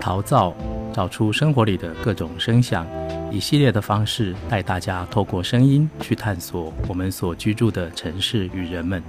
陶造，找出生活里的各种声响，以系列的方式带大家透过声音去探索我们所居住的城市与人们。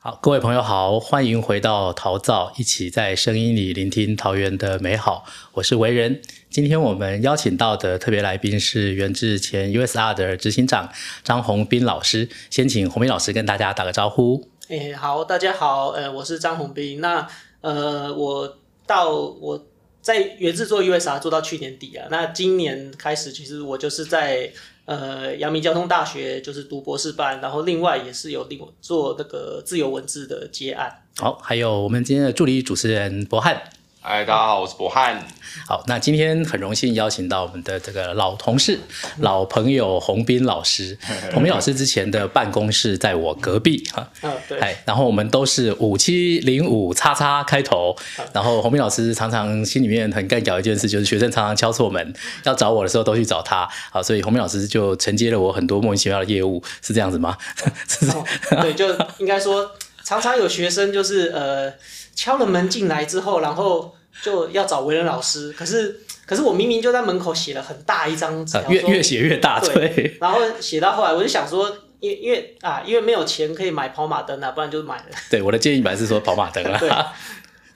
好，各位朋友好，欢迎回到陶造，一起在声音里聆听桃园的美好。我是维仁，今天我们邀请到的特别来宾是元智前 USR 的执行长张宏斌老师，先请宏斌老师跟大家打个招呼。哎、好，大家好，呃，我是张宏斌。那呃，我到我在原制做 USR 做到去年底啊。那今年开始，其实我就是在呃阳明交通大学就是读博士班，然后另外也是有另做那个自由文字的接案。好，还有我们今天的助理主持人博翰。嗨，大家好，我是博翰。好，那今天很荣幸邀请到我们的这个老同事、老朋友洪斌老师。洪斌老师之前的办公室在我隔壁哈。嗯，对。哎，然后我们都是五七零五叉叉开头。然后洪斌老师常常心里面很干搞一件事，就是学生常常敲错门，要找我的时候都去找他。好，所以洪斌老师就承接了我很多莫名其妙的业务，是这样子吗？哦、对，就应该说，常常有学生就是呃敲了门进来之后，然后。就要找维仁老师，可是可是我明明就在门口写了很大一张纸条，越越写越大，对。对然后写到后来，我就想说，因为因为啊，因为没有钱可以买跑马灯啊，不然就买了。对，我的建议本来是说跑马灯啊。对。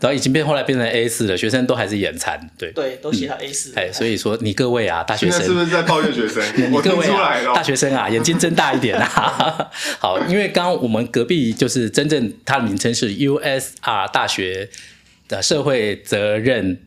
然后已经变后来变成 A 四了，学生都还是眼馋，对。对，都写到 A 四。哎、嗯，所以说你各位啊，大学生是不是在抱怨学生？你各位、啊、大学生啊，眼睛睁大一点啊。好，因为刚刚我们隔壁就是真正它的名称是 USR 大学的社会责任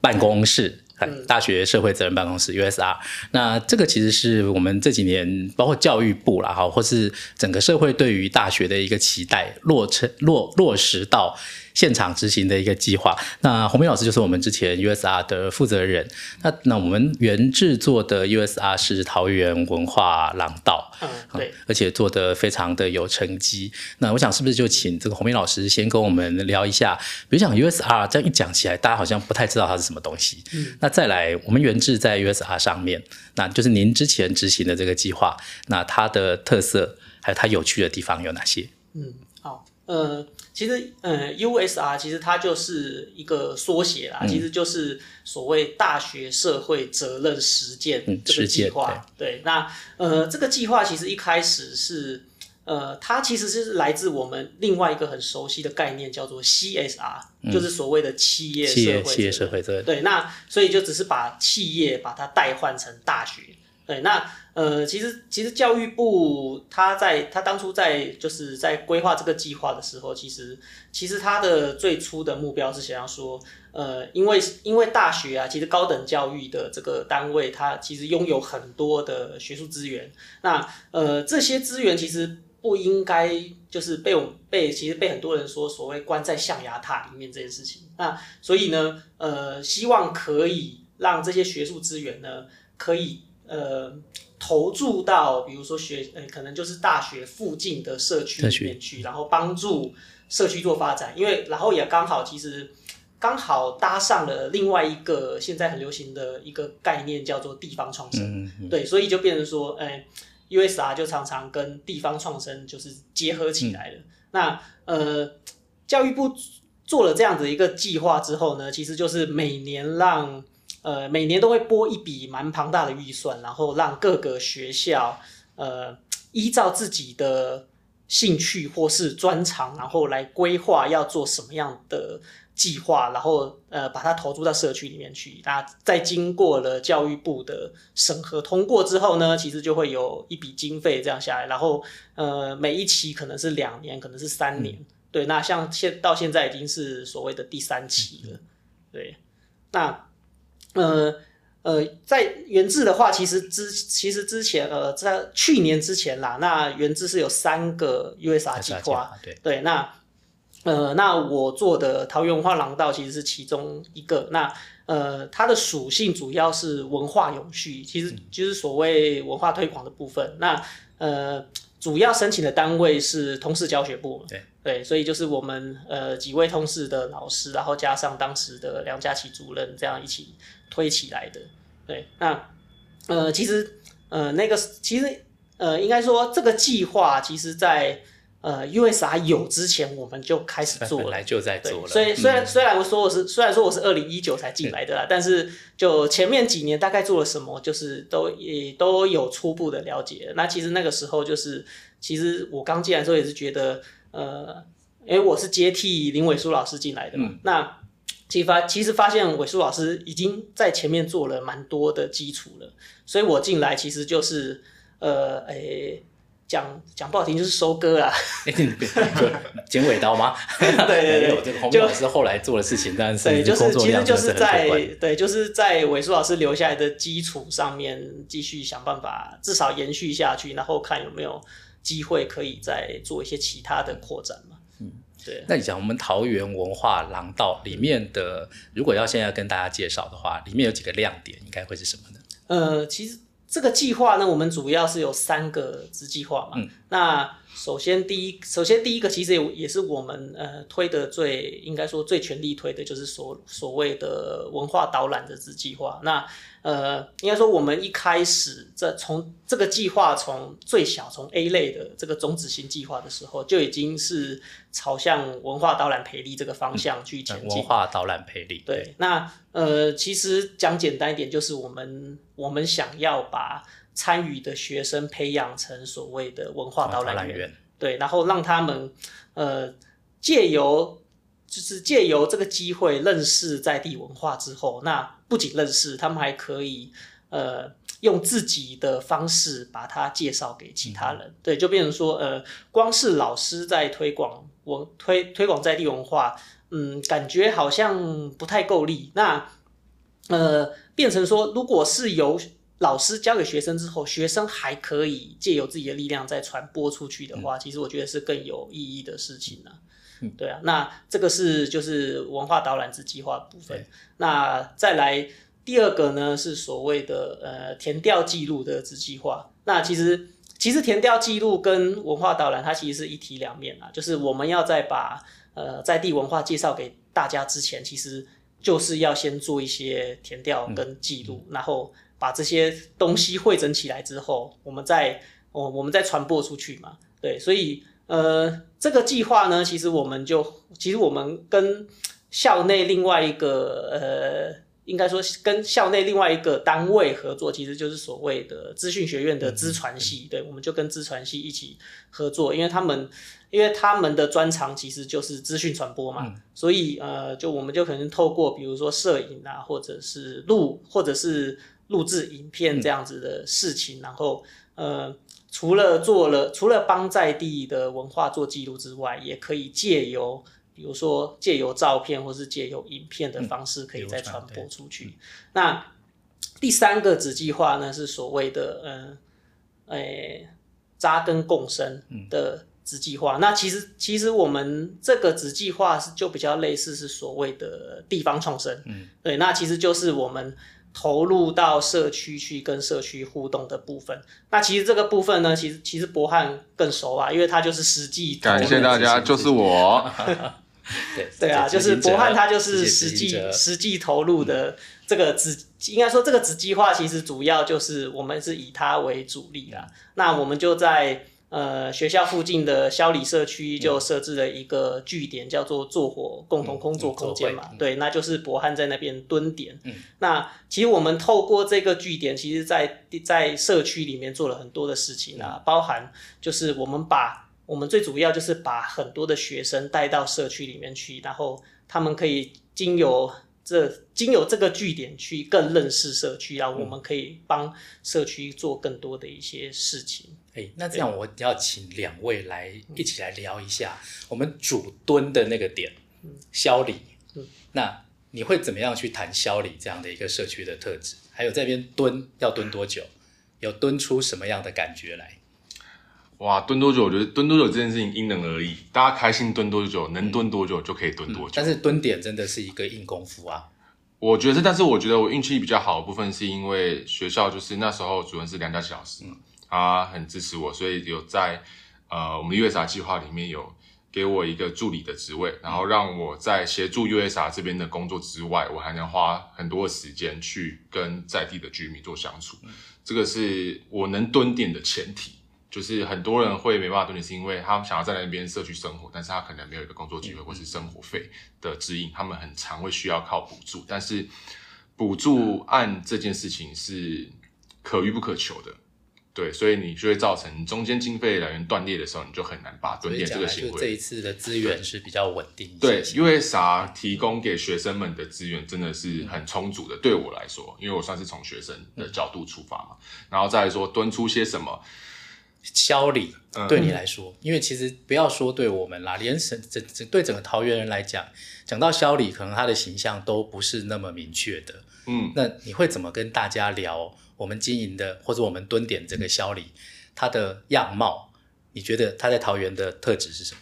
办公室，大学社会责任办公室 USR，那这个其实是我们这几年包括教育部啦，哈，或是整个社会对于大学的一个期待，落成落落实到。现场执行的一个计划。那宏明老师就是我们之前 USR 的负责人。那那我们原制作的 USR 是桃园文化廊道，嗯，对，而且做得非常的有成绩。那我想是不是就请这个宏明老师先跟我们聊一下？比如讲 USR 这样一讲起来，大家好像不太知道它是什么东西。嗯，那再来，我们原制在 USR 上面，那就是您之前执行的这个计划，那它的特色还有它有趣的地方有哪些？嗯，好，呃。其实，呃，USR 其实它就是一个缩写啦，嗯，其实就是所谓大学社会责任实践这个计划，嗯。对，那呃，这个计划其实一开始是，呃，它其实是来自我们另外一个很熟悉的概念，叫做 CSR，嗯，就是所谓的企业社会企业社会责任。对，那所以就只是把企业把它代换成大学。对，那呃，其实其实教育部他在他当初在就是在规划这个计划的时候，其实其实他的最初的目标是想要说，呃，因为因为大学啊，其实高等教育的这个单位，它其实拥有很多的学术资源，那呃这些资源其实不应该就是被我被其实被很多人说所谓关在象牙塔里面这件事情，那所以呢，呃，希望可以让这些学术资源呢可以。呃，投注到比如说学，呃，可能就是大学附近的社区里面去，然后帮助社区做发展。因为然后也刚好，其实刚好搭上了另外一个现在很流行的一个概念，叫做地方创生。嗯嗯。对，所以就变成说，哎，USR 就常常跟地方创生就是结合起来了。嗯、那呃，教育部做了这样子一个计划之后呢，其实就是每年让。呃，每年都会拨一笔蛮庞大的预算，然后让各个学校，呃，依照自己的兴趣或是专长，然后来规划要做什么样的计划，然后呃，把它投注到社区里面去。那在经过了教育部的审核通过之后呢，其实就会有一笔经费这样下来，然后呃，每一期可能是两年，可能是三年。嗯、对，那像现到现在已经是所谓的第三期了。对，那。呃呃，在元智的话，其实之其实之前呃，在去年之前啦，那元智是有三个 USR 计划，对。对，那呃，那我做的桃园文化廊道其实是其中一个，那呃，它的属性主要是文化永续，其实就是所谓文化推广的部分，嗯、那呃。主要申请的单位是通识教学部，对对，所以就是我们呃几位通识的老师，然后加上当时的梁佳琪主任，这样一起推起来的。对，那呃其实呃那个其实呃应该说这个计划，其实在呃，USR 有之前我们就开始做了，本来就在做了。所以虽然、嗯、虽然我说我是虽然说我是二零一九才进来的啦，嗯、但是就前面几年大概做了什么，就是都也都有初步的了解。那其实那个时候就是，其实我刚进来的时候也是觉得，呃，因为我是接替林伟书老师进来的嘛，嗯、那其实发其实发现伟书老师已经在前面做了蛮多的基础了，所以我进来其实就是，呃，哎、欸。讲讲不好听就是收割啦，剪尾刀吗？对对对，这个洪老师后来做的事情，但是对，就是其实就是在对，对，就是在伟书老师留下来的基础上面继续想办法，至少延续下去，然后看有没有机会可以再做一些其他的扩展嘛。嗯，对。那你讲我们桃园文化廊道里面的，如果要现在跟大家介绍的话，里面有几个亮点，应该会是什么呢？呃，其实。这个计划呢，我们主要是有三个子计划嘛。嗯、那首先第一，首先第一个其实也也是我们呃推的最应该说最全力推的，就是所所谓的文化导览的子计划。那呃，应该说我们一开始这从这个计划从最小从 A 类的这个种子型计划的时候，就已经是朝向文化导览培力这个方向去前进。文化导览培力，对那呃，其实讲简单一点，就是我们我们想要把参与的学生培养成所谓的文化导览员，对，然后让他们呃借由就是借由这个机会认识在地文化之后，那不仅认识，他们还可以呃用自己的方式把它介绍给其他人，嗯、对，就变成说呃，光是老师在推广文推推广在地文化。嗯，感觉好像不太够力。那呃，变成说，如果是由老师教给学生之后，学生还可以借由自己的力量再传播出去的话，嗯、其实我觉得是更有意义的事情呢、啊。嗯，对啊。那这个是就是文化导览之计划的部分。那再来第二个呢，是所谓的呃填调记录的子计划。那其实其实填调记录跟文化导览它其实是一体两面啊，就是我们要在把。呃，在地文化介绍给大家之前，其实就是要先做一些填调跟记录，嗯、然后把这些东西汇整起来之后，我们再我我们再传播出去嘛。对，所以呃，这个计划呢，其实我们就其实我们跟校内另外一个呃。应该说跟校内另外一个单位合作，其实就是所谓的资讯学院的资传系。对，我们就跟资传系一起合作，因为他们因为他们的专长其实就是资讯传播嘛，所以呃，就我们就可能透过比如说摄影啊，或者是录或者是录制影片这样子的事情，然后呃，除了做了除了帮在地的文化做记录之外，也可以借由。比如说借由照片或是借由影片的方式，可以再传播出去。嗯、那第三个子计划呢，是所谓的嗯，诶、欸，扎根共生的子计划。嗯、那其实其实我们这个子计划是就比较类似是所谓的地方创生。嗯，对，那其实就是我们。投入到社区去跟社区互动的部分，那其实这个部分呢，其实其实博汉更熟啊，因为他就是实际。感谢大家，就是我。对对啊，就是博汉他就是实际实际投入的这个子，应该说这个子计划其实主要就是我们是以他为主力啦，那我们就在。呃，学校附近的萧里社区就设置了一个据点，叫做“做伙共同工作空间”嘛。对，那就是博汉在那边蹲点。嗯，那其实我们透过这个据点，其实在在社区里面做了很多的事情啊，包含就是我们把我们最主要就是把很多的学生带到社区里面去，然后他们可以经由这经由这个据点去更认识社区，然后我们可以帮社区做更多的一些事情。哎、欸，那这样我要请两位来一起来聊一下我们主蹲的那个点，萧里。那你会怎么样去谈消理这样的一个社区的特质？还有这边蹲要蹲多久？有蹲出什么样的感觉来？哇，蹲多久？我觉得蹲多久这件事情因人而异，大家开心蹲多久，能蹲多久就可以蹲多久。嗯、但是蹲点真的是一个硬功夫啊。我觉得，但是我觉得我运气比较好的部分是因为学校就是那时候主任是梁家琪老师。嗯他很支持我，所以有在呃我们 USA 计划里面有给我一个助理的职位，然后让我在协助 USA 这边的工作之外，我还能花很多的时间去跟在地的居民做相处。嗯、这个是我能蹲点的前提，就是很多人会没办法蹲点，是因为他们想要在那边社区生活，但是他可能没有一个工作机会或是生活费的指引，他们很常会需要靠补助，但是补助案这件事情是可遇不可求的。对，所以你就会造成中间经费来源断裂的时候，你就很难把蹲点这个行为。这一次的资源是比较稳定。对，因为啥提供给学生们的资源真的是很充足的。嗯、对我来说，因为我算是从学生的角度出发嘛，嗯、然后再来说蹲出些什么。萧里对你来说，嗯、因为其实不要说对我们啦，连整整整对整个桃园人来讲，讲到萧里，可能他的形象都不是那么明确的。嗯，那你会怎么跟大家聊？我们经营的或者我们蹲点这个萧里，它的样貌，你觉得它在桃园的特质是什么？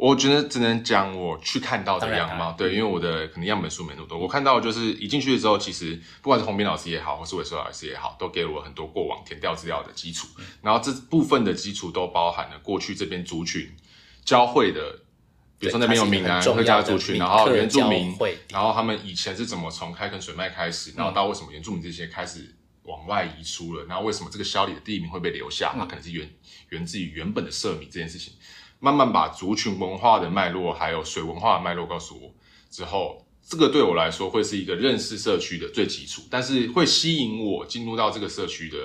我觉得只能讲我去看到的样貌，对，因为我的可能样本数没那么多。我看到就是一进去的时候，其实不管是洪斌老师也好，或是韦硕老师也好，都给了我很多过往填调资料的基础。然后这部分的基础都包含了过去这边族群交汇的，比如说那边有闽南客家族群，然后原住民，然后他们以前是怎么从开垦水脉开始，然后到为什么原住民这些开始。往外移出了，然后为什么这个萧里的地名会被留下？它可能是源源自于原本的社名这件事情。慢慢把族群文化的脉络，还有水文化的脉络告诉我之后，这个对我来说会是一个认识社区的最基础。但是会吸引我进入到这个社区的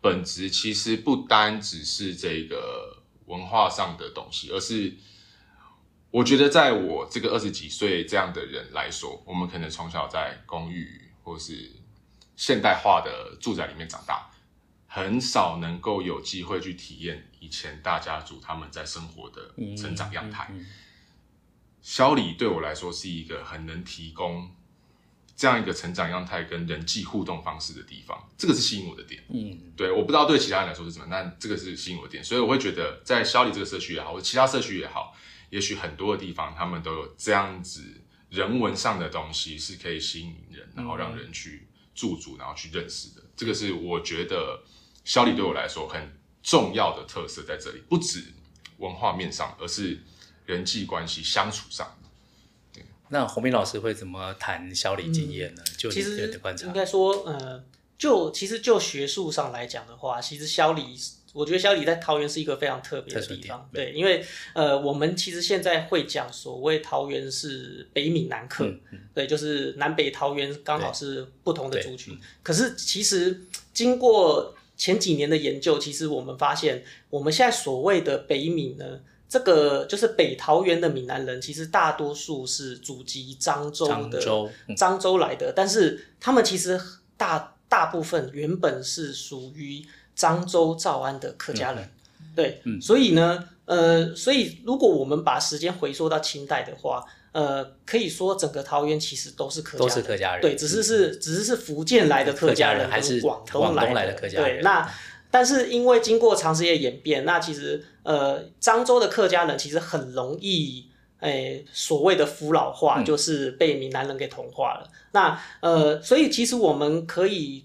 本质，其实不单只是这个文化上的东西，而是我觉得在我这个二十几岁这样的人来说，我们可能从小在公寓或是。现代化的住宅里面长大，很少能够有机会去体验以前大家族他们在生活的成长样态。萧里对我来说是一个很能提供这样一个成长样态跟人际互动方式的地方，这个是吸引我的点。嗯，对，我不知道对其他人来说是什么，但这个是吸引我的点，所以我会觉得在萧里这个社区也好，或者其他社区也好，也许很多的地方他们都有这样子人文上的东西是可以吸引人，然后让人去。驻足，然后去认识的，这个是我觉得萧里对我来说很重要的特色在这里，不止文化面上，而是人际关系相处上。对，那洪斌老师会怎么谈小李经验呢？嗯、就你的观察，应该说，呃，就其实就学术上来讲的话，其实小李。我觉得小李在桃园是一个非常特别的地方，对，因为呃，我们其实现在会讲所谓桃园是北闽南客，嗯嗯、对，就是南北桃园刚好是不同的族群。可是其实经过前几年的研究，其实我们发现，我们现在所谓的北闽呢，这个就是北桃园的闽南人，其实大多数是祖籍漳州的漳州，嗯、漳州来的，但是他们其实大大部分原本是属于。漳州诏安的客家人，嗯、对，嗯、所以呢，呃，所以如果我们把时间回溯到清代的话，呃，可以说整个桃园其实都是客家人，都是客家人，对，只是是只是是福建来的客家人，还是广东来的客家人，对，那但是因为经过长时间演变，那其实呃，漳州的客家人其实很容易，诶、呃，所谓的腐老化，嗯、就是被闽南人给同化了。那呃，所以其实我们可以。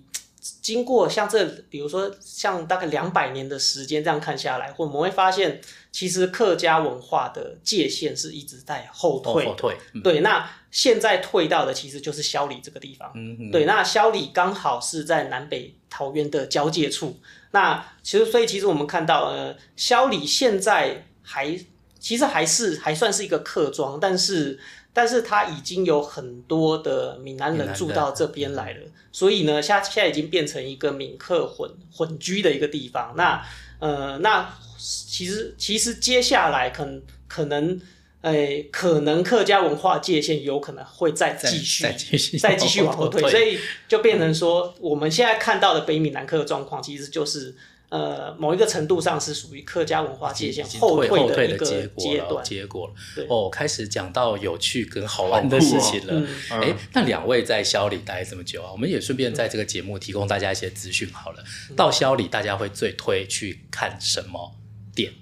经过像这，比如说像大概两百年的时间这样看下来，或我们会发现，其实客家文化的界限是一直在后退。后退。嗯、对，那现在退到的其实就是萧里这个地方。嗯嗯。对，那萧里刚好是在南北桃园的交界处。那其实，所以其实我们看到，呃，萧里现在还其实还是还算是一个客庄，但是。但是它已经有很多的闽南人住到这边来了，所以呢，现现在已经变成一个闽客混混居的一个地方。那呃，那其实其实接下来可能可能，哎、呃，可能客家文化界限有可能会再继续再继续再继续往后退，所以就变成说，我们现在看到的北闽南客的状况，其实就是。呃，某一个程度上是属于客家文化界限后退的一个阶段，结果了。对哦，开始讲到有趣跟好玩的事情了。哎、哦嗯，那两位在肖里待这么久啊，我们也顺便在这个节目提供大家一些资讯好了。嗯、到肖里，大家会最推去看什么店？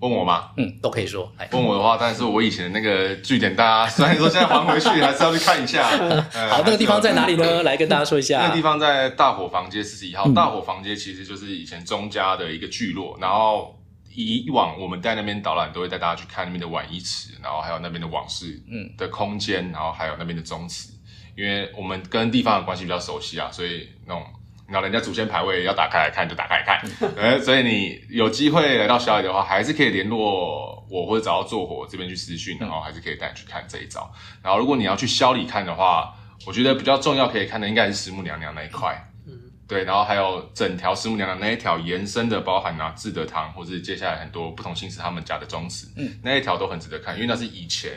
问我吗？嗯，都可以说。问我的话，但是我以前的那个据点，大家虽然说现在还回去，还是要去看一下。好，那个地方在哪里呢？来跟大家说一下。那个地方在大伙房街四十一号。大伙房街其实就是以前钟家的一个聚落。然后以往我们在那边导览，都会带大家去看那边的晚衣池，然后还有那边的往事嗯的空间，然后还有那边的宗祠。因为我们跟地方的关系比较熟悉啊，所以那种然后人家祖先牌位要打开来看就打开来看，呃，所以你有机会来到小李的话，还是可以联络我或者找到坐火这边去私讯，然后还是可以带你去看这一招。然后如果你要去小里看的话，我觉得比较重要可以看的应该是石母娘娘那一块，嗯，对，然后还有整条石母娘娘那一条延伸的，包含啊智德堂或者接下来很多不同姓氏他们家的宗祠，嗯，那一条都很值得看，因为那是以前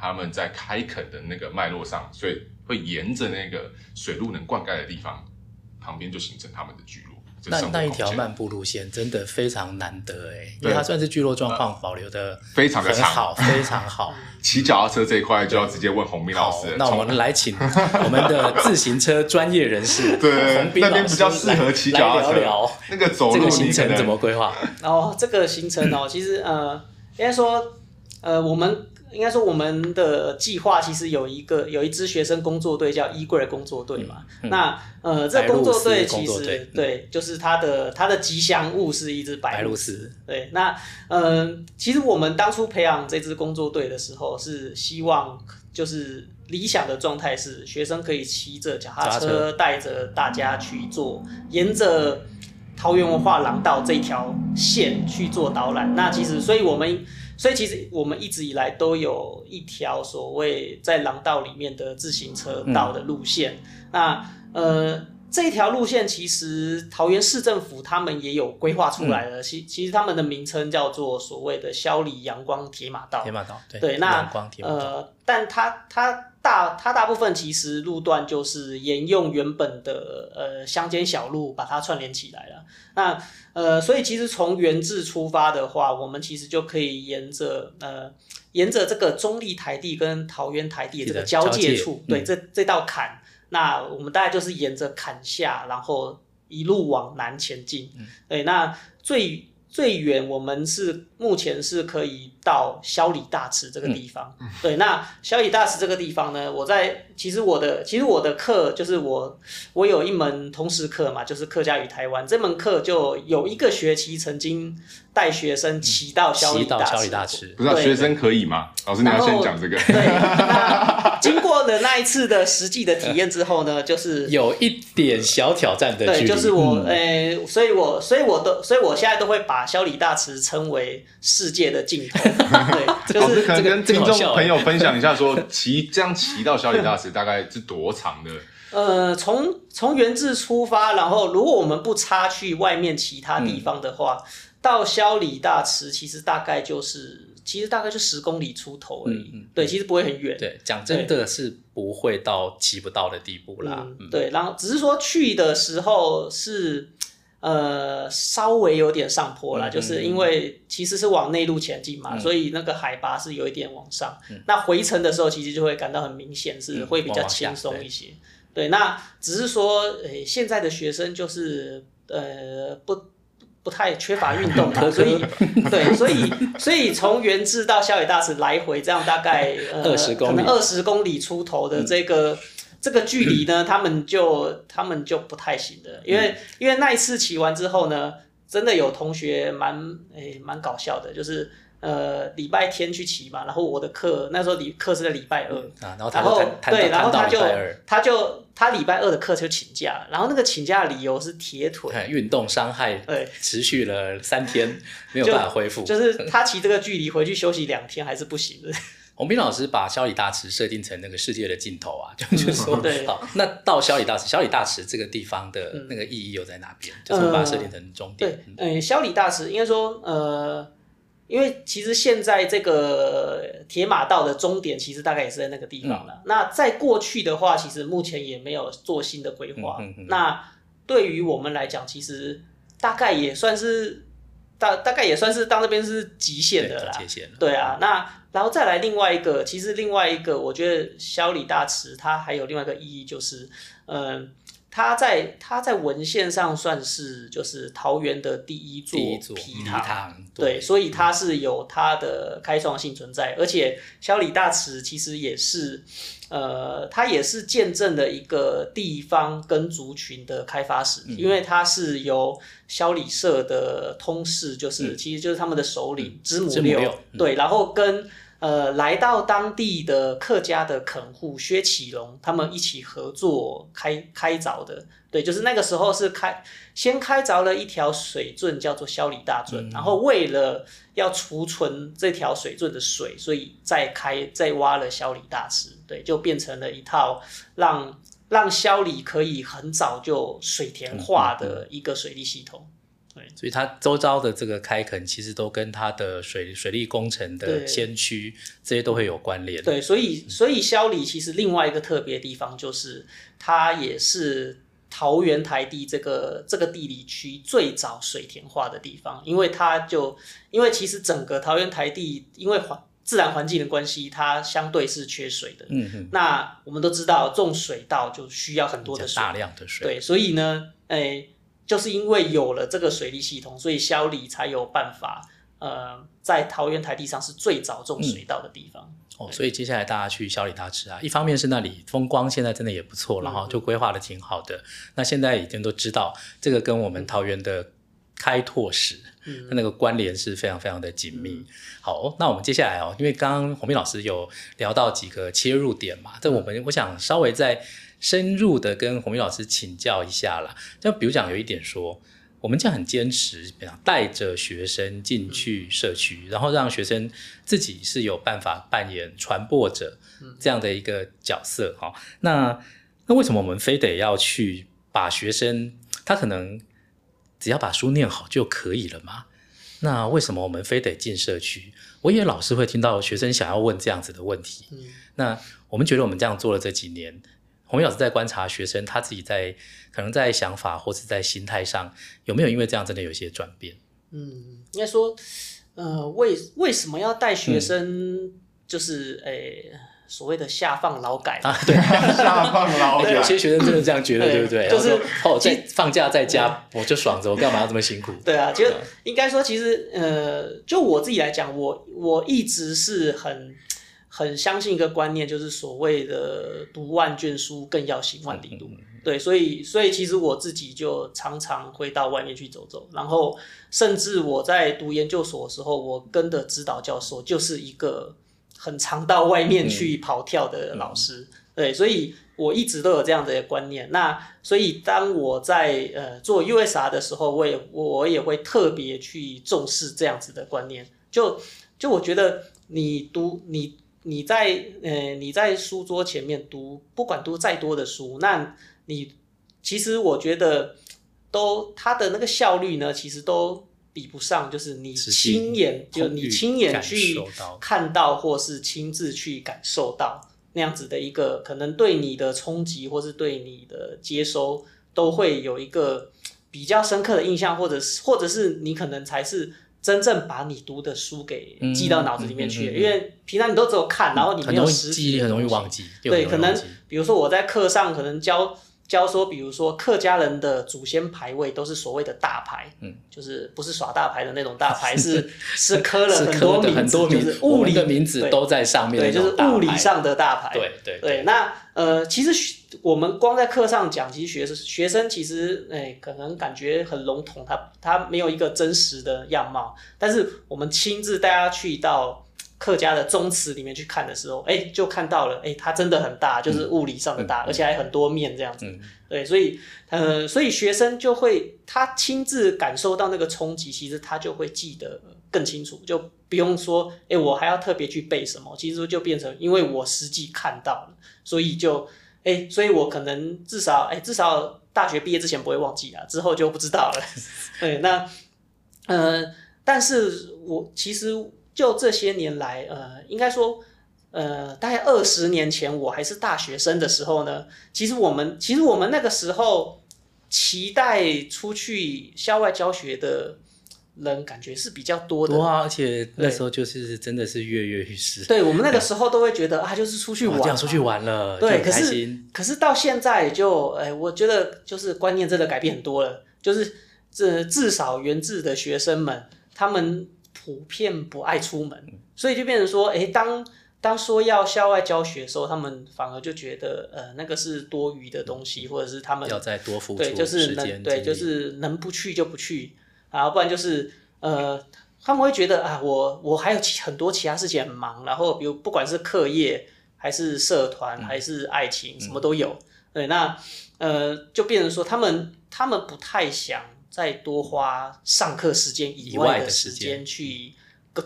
他们在开垦的那个脉络上，所以会沿着那个水路能灌溉的地方。旁边就形成他们的聚落，那那一条漫步路线真的非常难得哎，因为它算是聚落状况保留的非常的好，非常好。骑脚踏车这一块就要直接问洪斌老师。那我们来请我们的自行车专业人士，对，洪斌老师那边比较适合骑脚踏车。聊那个走路这个行程怎么规划？哦，这个行程哦，其实呃，应该说呃，我们。应该说，我们的计划其实有一个有一支学生工作队叫衣柜工作队嘛。嗯嗯、那呃，这工作队其实对，对，就是它的它的吉祥物是一只白鹭鸶。对，那呃，其实我们当初培养这支工作队的时候，是希望就是理想的状态是学生可以骑着脚踏车带着大家去做，沿着桃园文化廊道这条线去做导览。那其实，所以我们。所以其实我们一直以来都有一条所谓在廊道里面的自行车道的路线。嗯、那呃，这一条路线其实桃园市政府他们也有规划出来了。其、嗯、其实他们的名称叫做所谓的萧里阳光铁马道。铁马道对。对，那呃，但它它大它大部分其实路段就是沿用原本的呃乡间小路把它串联起来了。那呃，所以其实从原治出发的话，我们其实就可以沿着呃，沿着这个中立台地跟桃园台地的这个交界处，界对，嗯、这这道坎，那我们大概就是沿着坎下，然后一路往南前进。嗯、对，那最最远我们是目前是可以到萧里大池这个地方。嗯、对，那萧里大池这个地方呢，我在。其实我的其实我的课就是我我有一门通识课嘛，就是客家与台湾这门课就有一个学期曾经带学生骑到萧里大池，不知道学生可以吗？老师你要先讲这个。对，那经过了那一次的实际的体验之后呢，就是 有一点小挑战的距离。对，就是我诶、嗯欸，所以我所以我都所以我现在都会把萧里大池称为世界的尽头。对，就是可能跟听众朋友分享一下说，说骑这样骑到小李大池。大概是多长的？呃，从从元智出发，然后如果我们不插去外面其他地方的话，嗯、到萧里大池其实大概就是，其实大概就十公里出头而已。嗯嗯、对，其实不会很远。对，讲真的是不会到骑不到的地步啦。嗯嗯、对，然后只是说去的时候是。呃，稍微有点上坡啦，嗯、就是因为其实是往内陆前进嘛，嗯、所以那个海拔是有一点往上。嗯、那回程的时候，其实就会感到很明显是会比较轻松一些。嗯、对，对，那只是说，诶、欸，现在的学生就是呃不不太缺乏运动嘛，所以对，所以所以从原治到小野大池来回这样大概呃、可能二十公里出头的这个。嗯这个距离呢，他们就他们就不太行的，因为因为那一次骑完之后呢，真的有同学蛮诶蛮搞笑的，就是呃礼拜天去骑嘛，然后我的课那时候礼课是在礼拜二，啊，然后对，然后他就他就他礼拜二的课就请假，然后那个请假的理由是铁腿。运动伤害，对，持续了三天没有办法恢复，就是他骑这个距离回去休息两天还是不行的。洪斌老师把小李大池设定成那个世界的尽头啊，就就是说，对好，那到小李大池，小李大池这个地方的那个意义又在哪边？嗯、就是把它设定成终点。对，嗯，小李大池应该说，呃，因为其实现在这个铁马道的终点其实大概也是在那个地方了。嗯、那在过去的话，其实目前也没有做新的规划。那对于我们来讲，其实大概也算是大大概也算是到那边是极限的啦。对啊，那。然后再来另外一个，其实另外一个，我觉得小李大池它还有另外一个意义，就是，嗯、呃，它在它在文献上算是就是桃园的第一座皮塘，对，对，所以它是有它的开创性存在，而且萧李大池其实也是，呃，它也是见证了一个地方跟族群的开发史，嗯、因为它是由萧李社的通事，就是、嗯、其实就是他们的首领知母六，对，然后跟呃，来到当地的客家的垦户薛启龙，他们一起合作开开凿的。对，就是那个时候是开先开凿了一条水圳，叫做萧里大圳，嗯、然后为了要储存这条水圳的水，所以再开再挖了萧里大池。对，就变成了一套让让萧里可以很早就水田化的一个水利系统。对，所以它周遭的这个开垦，其实都跟它的水水利工程的先驱这些都会有关联。对，所以所以萧里其实另外一个特别的地方，就是它也是桃园台地这个这个地理区最早水田化的地方，因为它就因为其实整个桃园台地因为环自然环境的关系，它相对是缺水的。嗯哼。那我们都知道种水稻就需要很多的水，大量的水。对，所以呢，诶。就是因为有了这个水利系统，所以萧里才有办法，呃，在桃园台地上是最早种水稻的地方。嗯、哦，所以接下来大家去萧里大吃啊，一方面是那里风光现在真的也不错，然后就规划的挺好的。嗯、那现在已经都知道这个跟我们桃园的开拓史，嗯，那个关联是非常非常的紧密。嗯、好，那我们接下来哦，因为刚刚洪斌老师有聊到几个切入点嘛，这我们我想稍微再。深入的跟宏斌老师请教一下啦，就比如讲有一点说，我们这样很坚持，带着学生进去社区，然后让学生自己是有办法扮演传播者这样的一个角色哈。那那为什么我们非得要去把学生他可能只要把书念好就可以了吗？那为什么我们非得进社区？我也老是会听到学生想要问这样子的问题。那我们觉得我们这样做了这几年。宏斌老师在观察学生，他自己在可能在想法或是在心态上有没有因为这样真的有一些转变？嗯，应该说，呃，为为什么要带学生，就是诶、嗯欸、所谓的下放劳改啊？对，下放劳 改，有些学生真的这样觉得，对，对不对？就是哦，在放假在家我就爽着，我干嘛要这么辛苦？对啊，就应该说，其实呃，就我自己来讲，我我一直是很。很相信一个观念，就是所谓的读万卷书更要行万里路。对，所以所以其实我自己就常常会到外面去走走，然后甚至我在读研究所的时候，我跟的指导教授就是一个很常到外面去跑跳的老师。对，所以我一直都有这样的观念。那所以当我在呃做 USR 的时候，我也我也会特别去重视这样子的观念。就就我觉得你读你。你在呃，你在书桌前面读，不管读再多的书，那你其实我觉得都它的那个效率呢，其实都比不上，就是你亲眼就你亲眼去看到，或是亲自去感受到那样子的一个可能对你的冲击，或是对你的接收，都会有一个比较深刻的印象，或者是或者是你可能才是。真正把你读的书给记到脑子里面去，嗯嗯嗯嗯、因为平常你都只有看，然后你没有实体，很容易忘记。对，可能比如说我在课上可能教教说，比如说客家人的祖先牌位都是所谓的大牌，嗯，就是不是耍大牌的那种大牌，是 是刻了很多名字，就是物理的名字都在上面，对，就是物理上的大牌。对对对，那呃，其实。我们光在课上讲，其实学生学生其实诶、欸，可能感觉很笼统，他他没有一个真实的样貌。但是我们亲自带他去到客家的宗祠里面去看的时候，哎、欸，就看到了，哎、欸，它真的很大，就是物理上的大，嗯、而且还很多面这样子。嗯、对，所以呃，所以学生就会他亲自感受到那个冲击，其实他就会记得更清楚，就不用说，哎、欸，我还要特别去背什么，其实就变成因为我实际看到了，所以就。哎、欸，所以我可能至少哎、欸，至少大学毕业之前不会忘记啊，之后就不知道了。对，那呃，但是我其实就这些年来，呃，应该说，呃，大概二十年前我还是大学生的时候呢，其实我们其实我们那个时候期待出去校外教学的。人感觉是比较多的，多啊，而且那时候就是真的是跃跃欲试。对，我们那个时候都会觉得啊，就是出去玩，这样出去玩了，对，可是可是到现在就，哎，我觉得就是观念真的改变很多了，就是这至少源自的学生们，他们普遍不爱出门，所以就变成说，哎，当当说要校外教学的时候，他们反而就觉得，呃，那个是多余的东西，或者是他们要再多付出对，就是能对，就是能不去就不去。啊，不然就是呃，他们会觉得啊，我我还有很多其他事情很忙，然后比如不管是课业还是社团、嗯、还是爱情，什么都有。对，那呃，就变成说他们他们不太想再多花上课时间以外的时间去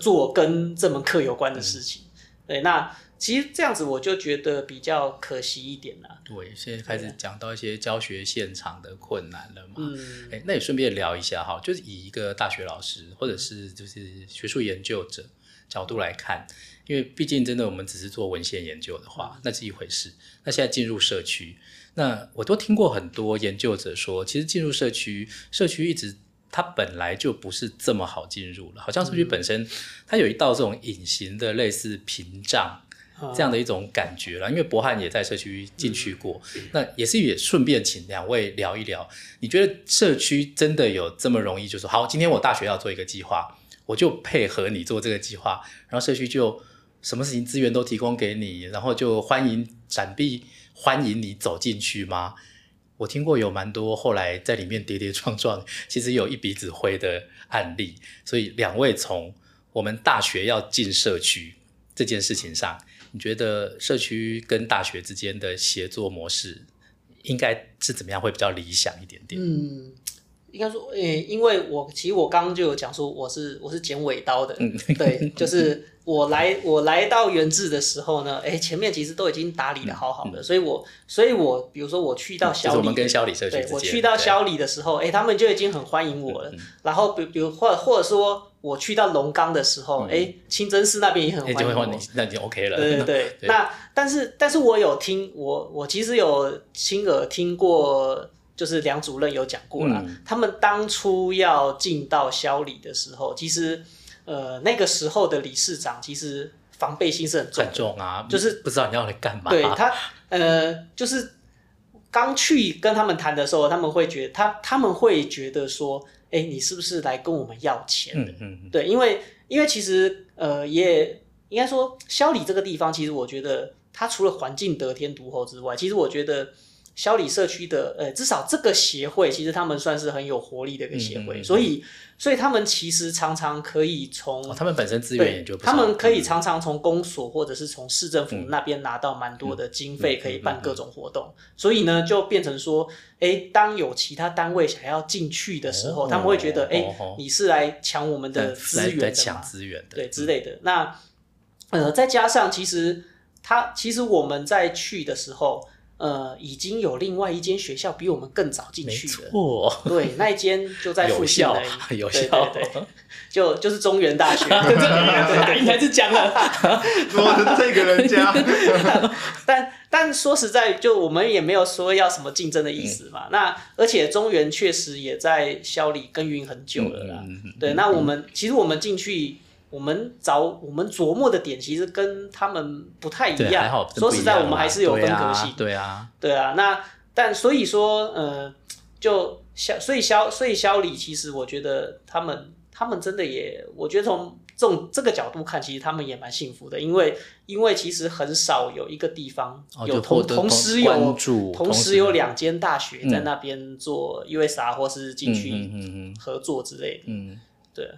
做跟这门课有关的事情。嗯、对，那。其实这样子我就觉得比较可惜一点啦。对，现在开始讲到一些教学现场的困难了嘛。嗯，哎，那也顺便聊一下哈，就是以一个大学老师或者是就是学术研究者角度来看，因为毕竟真的我们只是做文献研究的话，嗯、那是一回事。那现在进入社区，那我都听过很多研究者说，其实进入社区，社区一直它本来就不是这么好进入了，好像社区本身它有一道这种隐形的类似屏障。这样的一种感觉了，因为博翰也在社区进去过，嗯、那也是也顺便请两位聊一聊，你觉得社区真的有这么容易？就是说好，今天我大学要做一个计划，我就配合你做这个计划，然后社区就什么事情资源都提供给你，然后就欢迎闪避，欢迎你走进去吗？我听过有蛮多后来在里面跌跌撞撞，其实有一鼻子灰的案例，所以两位从我们大学要进社区这件事情上。你觉得社区跟大学之间的协作模式应该是怎么样会比较理想一点点？嗯，应该说，诶、欸，因为我其实我刚刚就有讲说我是我是剪尾刀的，嗯，对，就是我来我来到原治的时候呢，诶、欸，前面其实都已经打理的好好的，嗯、所以我所以我比如说我去到小李，嗯就是、我们跟小李社区，对，我去到小李的时候，诶、欸，他们就已经很欢迎我了，然后比比如或或者说。我去到龙岗的时候，哎、嗯，清真寺那边也很欢迎我，欸、那就 OK 了。对对对，对。那但是但是我有听我我其实有亲耳听过，就是梁主任有讲过了，嗯、他们当初要进到小里的时候，其实呃那个时候的理事长其实防备心是很重的，很重啊，就是不知道你要来干嘛。对他呃就是刚去跟他们谈的时候，他们会觉得他他们会觉得说。哎，你是不是来跟我们要钱的？嗯嗯，对，因为因为其实呃，也应该说，小里这个地方，其实我觉得它除了环境得天独厚之外，其实我觉得。小李社区的，呃，至少这个协会其实他们算是很有活力的一个协会，嗯嗯嗯、所以，所以他们其实常常可以从、哦、他们本身资源也就不他们可以常常从公所或者是从市政府那边拿到蛮多的经费，可以办各种活动，所以呢，就变成说，哎，当有其他单位想要进去的时候，哦、他们会觉得，哎、你是来抢我们的资源的抢资源的，对之类的。那，呃，再加上其实他其实我们在去的时候。呃，已经有另外一间学校比我们更早进去了。错，对，那一间就在附近而已。有效，对对对，就就是中原大学。对对对，你才是讲了，说这个人家。但但说实在，就我们也没有说要什么竞争的意思嘛。那而且中原确实也在校里耕耘很久了啦。对，那我们其实我们进去。我们找我们琢磨的点，其实跟他们不太一样。好说实在，我们还是有分科系。对啊，对啊。那但所以说，呃，就小，所以小，所以小李，其实我觉得他们，他们真的也，我觉得从这种这个角度看，其实他们也蛮幸福的，因为因为其实很少有一个地方有同、哦、同时有同时有两间大学在那边做 USR 或是进去合作之类的。嗯，对。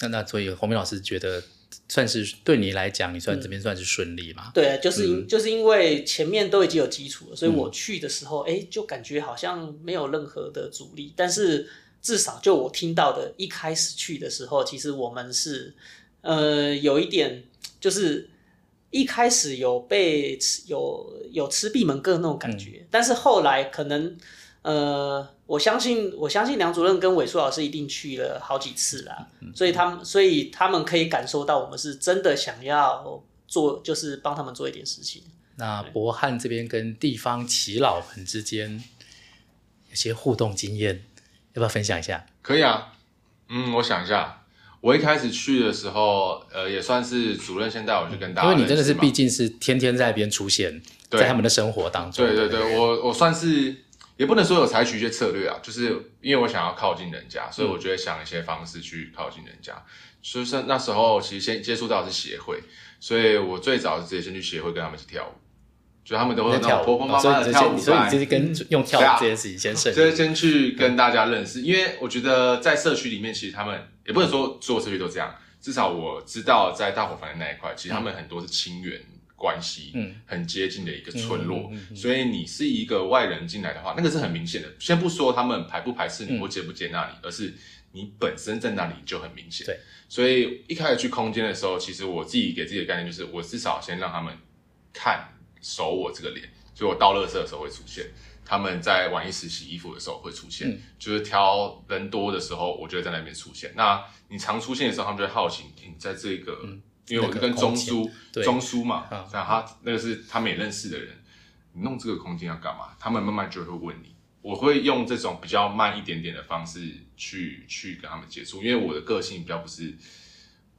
那那所以洪明老师觉得算是对你来讲，你算这边算是顺利吗？嗯、对，就是因、嗯、就是因为前面都已经有基础了，所以我去的时候，哎、嗯，就感觉好像没有任何的阻力。但是至少就我听到的，一开始去的时候，其实我们是呃有一点，就是一开始有被有有吃闭门羹那种感觉，嗯、但是后来可能。呃，我相信，我相信梁主任跟伟硕老师一定去了好几次啦，嗯、所以他们，所以他们可以感受到我们是真的想要做，就是帮他们做一点事情。那博汉这边跟地方耆老们之间有些互动经验，要不要分享一下？可以啊，嗯，我想一下，我一开始去的时候，呃，也算是主任先带我去跟大家、嗯，因为你真的是毕竟是天天在那边出现，在他们的生活当中。对对对，我我算是。也不能说有采取一些策略啊，就是因为我想要靠近人家，所以我就会想一些方式去靠近人家。嗯、所以说那时候其实先接触到的是协会，所以我最早是直接先去协会跟他们去跳舞，就他们都会有那种婆婆妈妈妈的跳舞班，所以你就是跟用跳舞这件事情先设，就是先去跟大家认识，因为我觉得在社区里面，其实他们也不能说所有社区都这样，至少我知道在大伙房的那一块，其实他们很多是亲缘关系，嗯，很接近的一个村落，所以你是一个外人进来的话，那个是很明显的。先不说他们排不排斥你或接不接纳你，而是你本身在那里就很明显。对，所以一开始去空间的时候，其实我自己给自己的概念就是，我至少先让他们看熟我这个脸。所以我倒垃圾的时候会出现，他们在晚一时洗衣服的时候会出现，嗯、就是挑人多的时候，我就会在那边出现。那你常出现的时候，他们就会好奇，你在这个，嗯、因为我是跟中苏中书嘛，然后他那个是他们也认识的人，你弄这个空间要干嘛？他们慢慢就会问你，我会用这种比较慢一点点的方式去去跟他们接触，因为我的个性比较不是。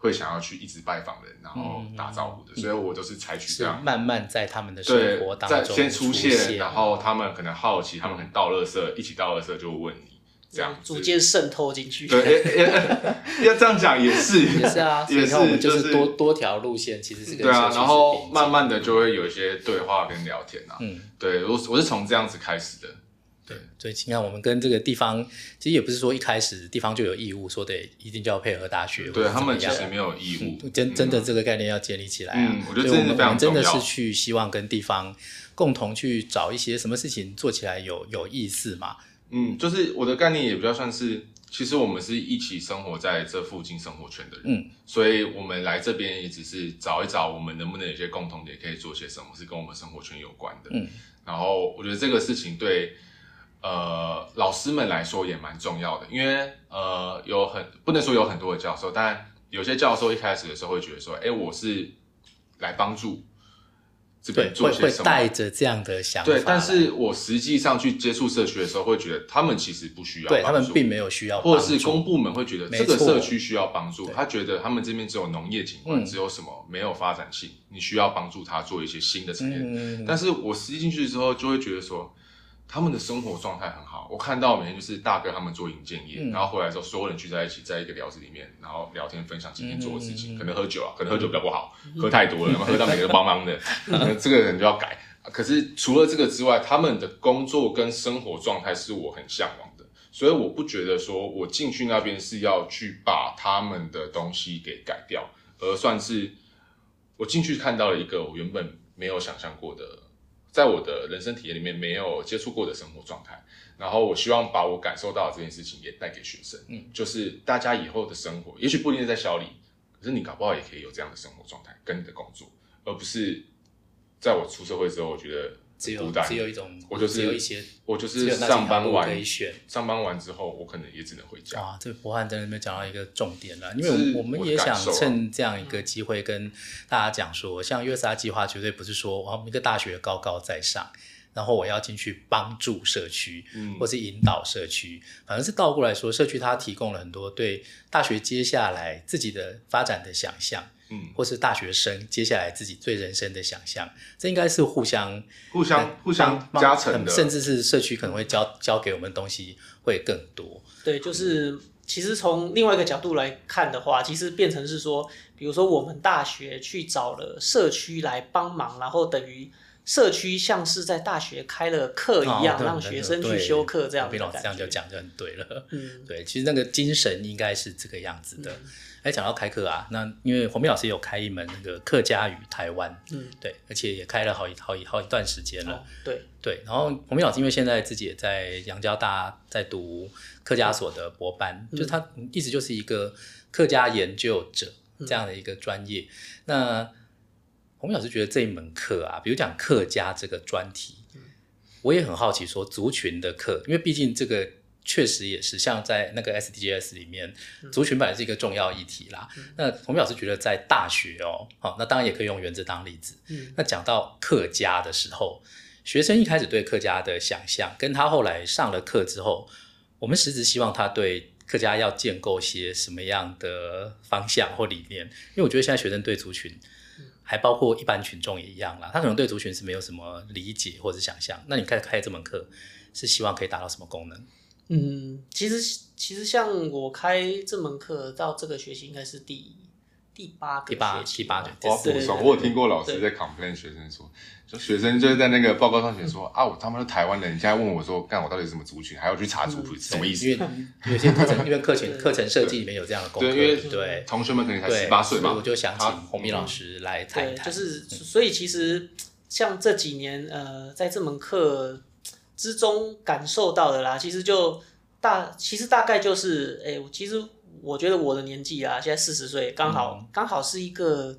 会想要去一直拜访人，然后打招呼的，嗯、所以我都是采取这样，慢慢在他们的生活当中先出现，然后他们可能好奇，他们可能倒垃圾，一起倒垃圾就问你，这样逐渐渗透进去。对，要这样讲也是，也是啊，也是，我们就是多多条路线，其实是对啊，然后慢慢的就会有一些对话跟聊天啊，嗯，对我我是从这样子开始的。对，所以你看，我们跟这个地方，其实也不是说一开始地方就有义务说得一定就要配合大学，对他们其实没有义务，真真的这个概念要建立起来啊。嗯，我觉得真的非常。我们真的是去希望跟地方共同去找一些什么事情做起来有有意思嘛。嗯，就是我的概念也比较算是，其实我们是一起生活在这附近生活圈的人，嗯，所以我们来这边也只是找一找，我们能不能有些共同点可以做些什么，是跟我们生活圈有关的。嗯，然后我觉得这个事情对。呃，老师们来说也蛮重要的，因为呃，有很不能说有很多的教授，但有些教授一开始的时候会觉得说，哎，我是来帮助这边做些什么，会带着这样的想法。对，但是我实际上去接触社区的时候，会觉得他们其实不需要，对他们并没有需要，或者是公部门会觉得这个社区需要帮助，他觉得他们这边只有农业景观，只有什么没有发展性，你需要帮助他做一些新的产业。但是我实际进去之后，就会觉得说。他们的生活状态很好，我看到每天就是大哥他们做营建业，嗯、然后回来之后所有人聚在一起，在一个聊子里面，然后聊天分享今天做的事情，嗯、可能喝酒啊，可能喝酒比较不好，嗯、喝太多了，然后 喝到每个人都茫茫的，那这个人就要改。可是除了这个之外，他们的工作跟生活状态是我很向往的，所以我不觉得说我进去那边是要去把他们的东西给改掉，而算是我进去看到了一个我原本没有想象过的。在我的人生体验里面没有接触过的生活状态，然后我希望把我感受到的这件事情也带给学生，嗯，就是大家以后的生活，也许不一定是在小里，可是你搞不好也可以有这样的生活状态跟你的工作，而不是在我出社会之后，我觉得。只有只有一种，我就是有一些，我就是上班完可以选，上班完之后，我可能也只能回家。啊，这博汉在那边讲到一个重点了，因为我们也想趁这样一个机会跟大家讲说，像 USR 计划绝对不是说我们一个大学高高在上，然后我要进去帮助社区，或是引导社区，反正是倒过来说，社区它提供了很多对大学接下来自己的发展的想象。嗯，或是大学生接下来自己对人生的想象，这应该是互相、互相、互相加成的，甚至是社区可能会教教给我们东西会更多。对，就是其实从另外一个角度来看的话，其实变成是说，比如说我们大学去找了社区来帮忙，然后等于社区像是在大学开了课一样，让学生去修课这样。毕老师这样就讲就很对了。嗯，对，其实那个精神应该是这个样子的。哎，讲到开课啊，那因为洪斌老师有开一门那个客家与台湾，嗯，对，而且也开了好一好一好一段时间了，哦、对对。然后洪斌老师因为现在自己也在阳交大在读客家所的博班，嗯、就是他一直就是一个客家研究者这样的一个专业。嗯、那洪斌老师觉得这一门课啊，比如讲客家这个专题，嗯、我也很好奇说族群的课，因为毕竟这个。确实也是，像在那个 SDGs 里面，族群本来是一个重要议题啦。嗯、那洪斌老师觉得在大学哦，好，那当然也可以用原子当例子。嗯、那讲到客家的时候，学生一开始对客家的想象，跟他后来上了课之后，我们实质希望他对客家要建构些什么样的方向或理念？因为我觉得现在学生对族群，还包括一般群众也一样啦，他可能对族群是没有什么理解或者想象。那你开开这门课，是希望可以达到什么功能？嗯，其实其实像我开这门课到这个学期应该是第第八个第八学期第八个我要补充，对对对我有听过老师在 complain 学生说，就学生就是在那个报告上写说、嗯、啊，我他妈是台湾人，你现在问我说，干我到底是什么族群，还要去查族群、嗯、什么意思？因为有些课程，因为课程课程设计里面有这样的功课，对，对，对同学们可能才十八岁嘛，我就想请鸿铭老师来谈一谈。就是所以其实像这几年呃，在这门课之中感受到的啦，其实就大，其实大概就是，哎，其实。我觉得我的年纪啊，现在四十岁，刚好刚、嗯、好是一个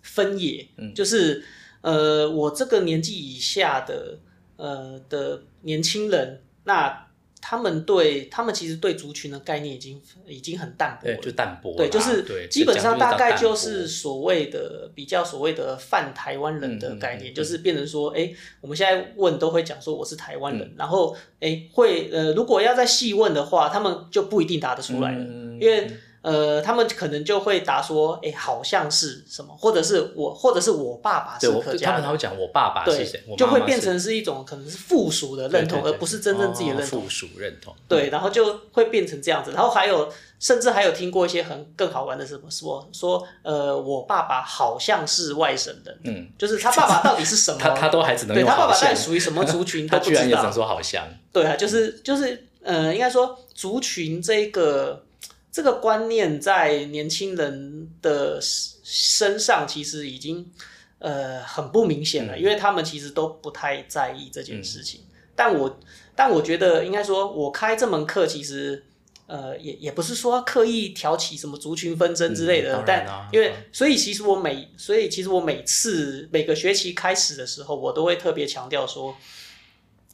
分野，嗯、就是呃，我这个年纪以下的呃的年轻人，那。他们对他们其实对族群的概念已经已经很淡薄了，就淡薄，对，就是基本上大概就是所谓的比较所谓的泛台湾人的概念，嗯嗯嗯、就是变成说，哎，我们现在问都会讲说我是台湾人，嗯、然后哎会呃，如果要再细问的话，他们就不一定答得出来了，嗯、因为。呃，他们可能就会答说，哎，好像是什么，或者是我，或者是我爸爸是客家人。他们他会讲我爸爸是谁，对，就会变成是一种可能是附属的认同，而不是真正自己的认同。附属认同。对，然后就会变成这样子。然后还有，甚至还有听过一些很更好玩的什么，说说，呃，我爸爸好像是外省人。嗯，就是他爸爸到底是什么？他他都还只能对他爸爸到底属于什么族群？他居然也只能说好像。对啊，就是就是，呃，应该说族群这个。这个观念在年轻人的身上其实已经呃很不明显了，嗯、因为他们其实都不太在意这件事情。嗯、但我但我觉得应该说，我开这门课其实呃也也不是说刻意挑起什么族群纷争之类的，嗯、但因为所以其实我每所以其实我每次每个学期开始的时候，我都会特别强调说，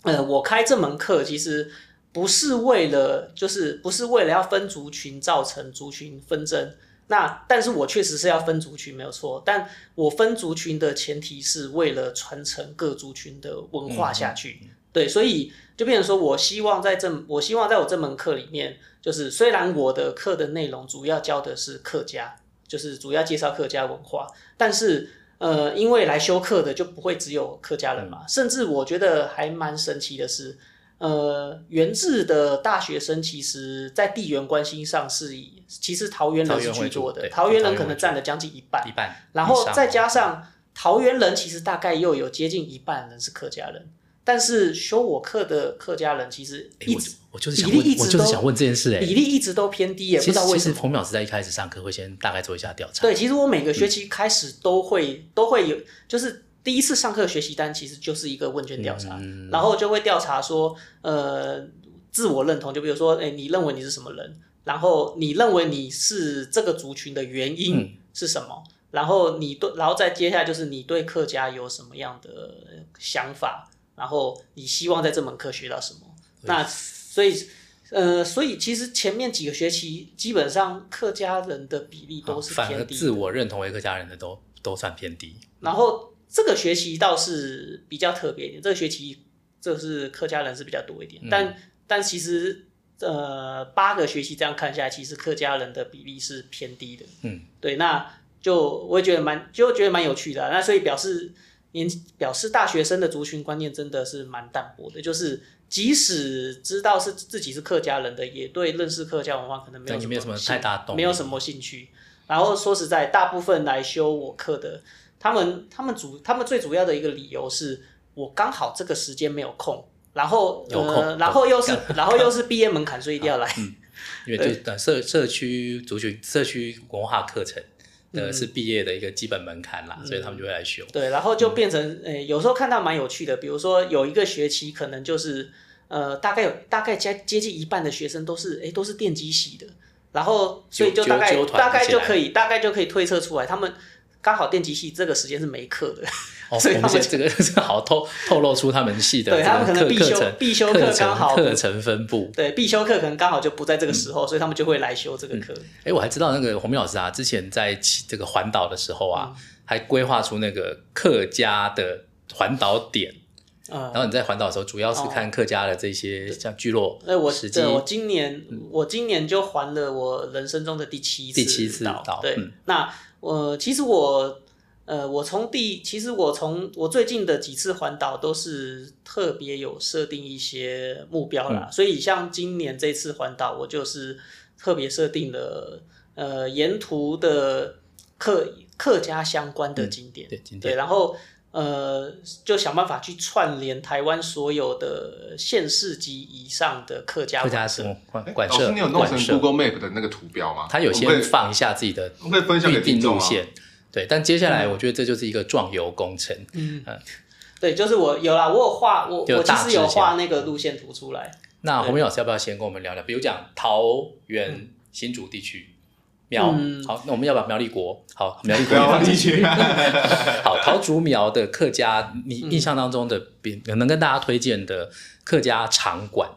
呃，我开这门课其实。不是为了，就是不是为了要分族群造成族群纷争。那但是我确实是要分族群没有错，但我分族群的前提是为了传承各族群的文化下去。嗯、对，所以就变成说，我希望在这，我希望在我这门课里面，就是虽然我的课的内容主要教的是客家，就是主要介绍客家文化，但是呃，因为来修课的就不会只有客家人嘛，嗯、甚至我觉得还蛮神奇的是。呃，原治的大学生其实，在地缘关系上是以其实桃园人是居多的，桃园人可能占了将近一半，一半，然后再加上桃园人，其实大概又有接近一半人是客家人，但是修我课的客家人其实一直，我就是想问，我就是想问这件事，哎，比例一直都偏低，也不知道为什么。洪淼是在一开始上课会先大概做一下调查，对，其实我每个学期开始都会都会有，就是。第一次上课学习单其实就是一个问卷调查，嗯、然后就会调查说，呃，自我认同，就比如说，哎，你认为你是什么人？然后你认为你是这个族群的原因是什么？嗯、然后你对，然后再接下来就是你对客家有什么样的想法？然后你希望在这门课学到什么？那所以，呃，所以其实前面几个学期基本上客家人的比例都是偏低，自我认同为客家人的都都算偏低，然后。这个学期倒是比较特别一点，这个学期就是客家人是比较多一点，嗯、但但其实呃八个学期这样看下来，其实客家人的比例是偏低的。嗯，对，那就我也觉得蛮就觉得蛮有趣的、啊。那所以表示年表示大学生的族群观念真的是蛮淡薄的，就是即使知道是自己是客家人的，也对认识客家文化可能没有什么，没有什么太大动，没有什么兴趣。然后说实在，大部分来修我课的。他们他们主他们最主要的一个理由是我刚好这个时间没有空，然后有空呃，然后又是然后又是毕业门槛，所以一定要来。嗯，因为就社社区族群社区文化课程呃是毕业的一个基本门槛啦，嗯、所以他们就会来修。对，然后就变成呃、欸，有时候看到蛮有趣的，比如说有一个学期可能就是呃，大概有大概接接近一半的学生都是哎、欸、都是电机系的，然后所以就大概大概就可以大概就可以推测出来他们。刚好电机系这个时间是没课的，哦、所以他们这个是好透透露出他们系的对他们可能必修必修课刚好课程分布，对必修课可能刚好就不在这个时候，嗯、所以他们就会来修这个课。哎、嗯，我还知道那个洪明老师啊，之前在这个环岛的时候啊，嗯、还规划出那个客家的环岛点。嗯，然后你在环岛的时候，主要是看客家的这些像聚落。哎，我是，我今年我今年就环了我人生中的第七次第七次岛。对，那。我其实我，呃，我从第，其实我从我最近的几次环岛都是特别有设定一些目标啦，嗯、所以像今年这次环岛，我就是特别设定了，呃，沿途的客客家相关的景点，嗯、对景点，对，然后呃，就想办法去串联台湾所有的县市级以上的客家客家什么馆舍，老师你有弄成 Google Map 的那个图标吗？他有先放一下自己的预定路线，对，但接下来我觉得这就是一个壮游工程，嗯，嗯。对，就是我有啦，我有画，我我其实有画那个路线图出来。那洪明老师要不要先跟我们聊聊？比如讲桃园新竹地区。苗、嗯、好，那我们要把苗栗国好苗栗国放进去。好，桃竹苗的客家，你印象当中的，比、嗯、能跟大家推荐的客家场馆？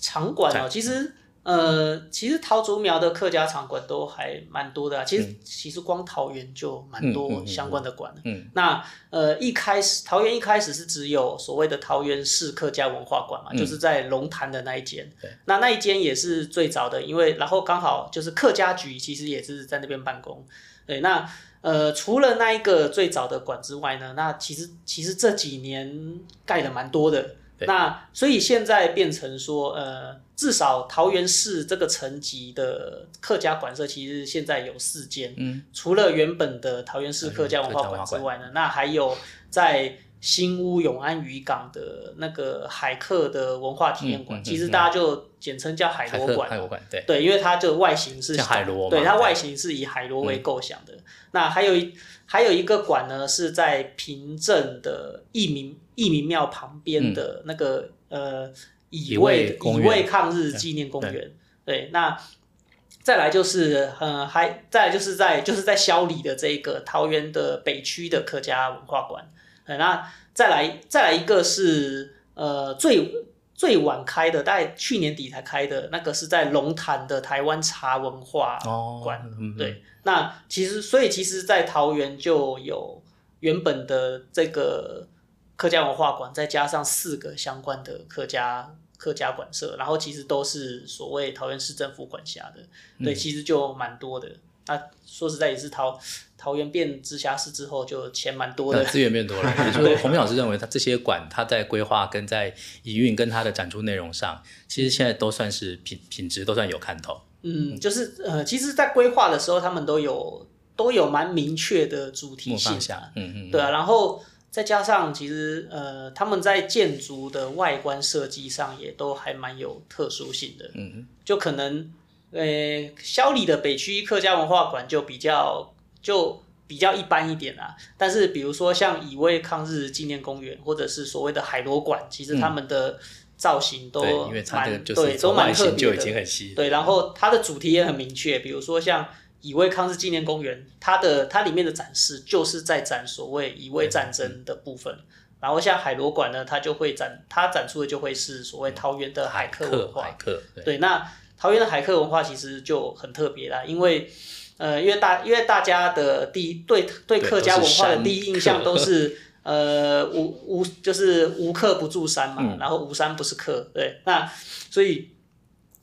场馆哦，其实。呃，其实桃竹苗的客家场馆都还蛮多的啊。其实，嗯、其实光桃园就蛮多相关的馆。嗯，嗯，嗯，嗯，那呃，一开始桃园一开始是只有所谓的桃园市客家文化馆嘛，嗯，就是在龙潭的那一间。对，那那一间也是最早的，因为然后刚好就是客家局其实也是在那边办公。对，那呃，除了那一个最早的馆之外呢，那其实其实这几年盖的蛮多的。那所以现在变成说，呃，至少桃园市这个层级的客家馆舍，其实现在有四间。嗯，除了原本的桃园市客家文化馆之外呢，那还有在新屋永安渔港的那个海客的文化体验馆，嗯嗯嗯，其实大家就简称叫海螺馆。海螺馆，对对，因为它就外形是海螺，对，它外形是以海螺为构想的。嗯、那还有一还有一个馆呢，是在平镇的义民。义民庙旁边的那个、嗯、呃乙未乙未抗日纪念公园，对，对，那再来就是呃还再来就是在就是在霄里的这个桃园的北区的客家文化馆，呃，那再来再来一个是呃最最晚开的，大概去年底才开的那个是在龙潭的台湾茶文化馆，哦嗯，对，那其实所以其实，在桃园就有原本的这个。客家文化馆再加上四个相关的客家客家馆舍，然后其实都是所谓桃园市政府管辖的，嗯，对，其实就蛮多的。那说实在也是桃桃园变直辖市之后，就钱蛮多的，资源变多了。也就是，洪明老师认为，他这些馆，他在规划跟在营运跟他的展出内容上，其实现在都算是品品质都算有看头。嗯，就是呃，其实，在规划的时候，他们都有都有蛮明确的主题性，嗯嗯，对啊，然后。再加上，其实呃，他们在建筑的外观设计上也都还蛮有特殊性的。嗯，就可能呃，肖里的北区客家文化馆就比较就比较一般一点啦。但是比如说像乙未抗日纪念公园或者是所谓的海螺馆，其实他们的造型都蛮对，对，都蛮特别的。对，然后它的主题也很明确，比如说像。乙未抗日纪念公园，它的它里面的展示就是在展所谓乙未战争的部分，然后像海螺馆呢，它就会展，它展出的就会是所谓桃园的海客文化。海客，对，对，那桃园的海客文化其实就很特别啦，因为呃，因为大因为大家的第一对对客家文化的第一印象都是 呃无无就是无客不住山嘛，嗯，然后无山不是客，对，那所以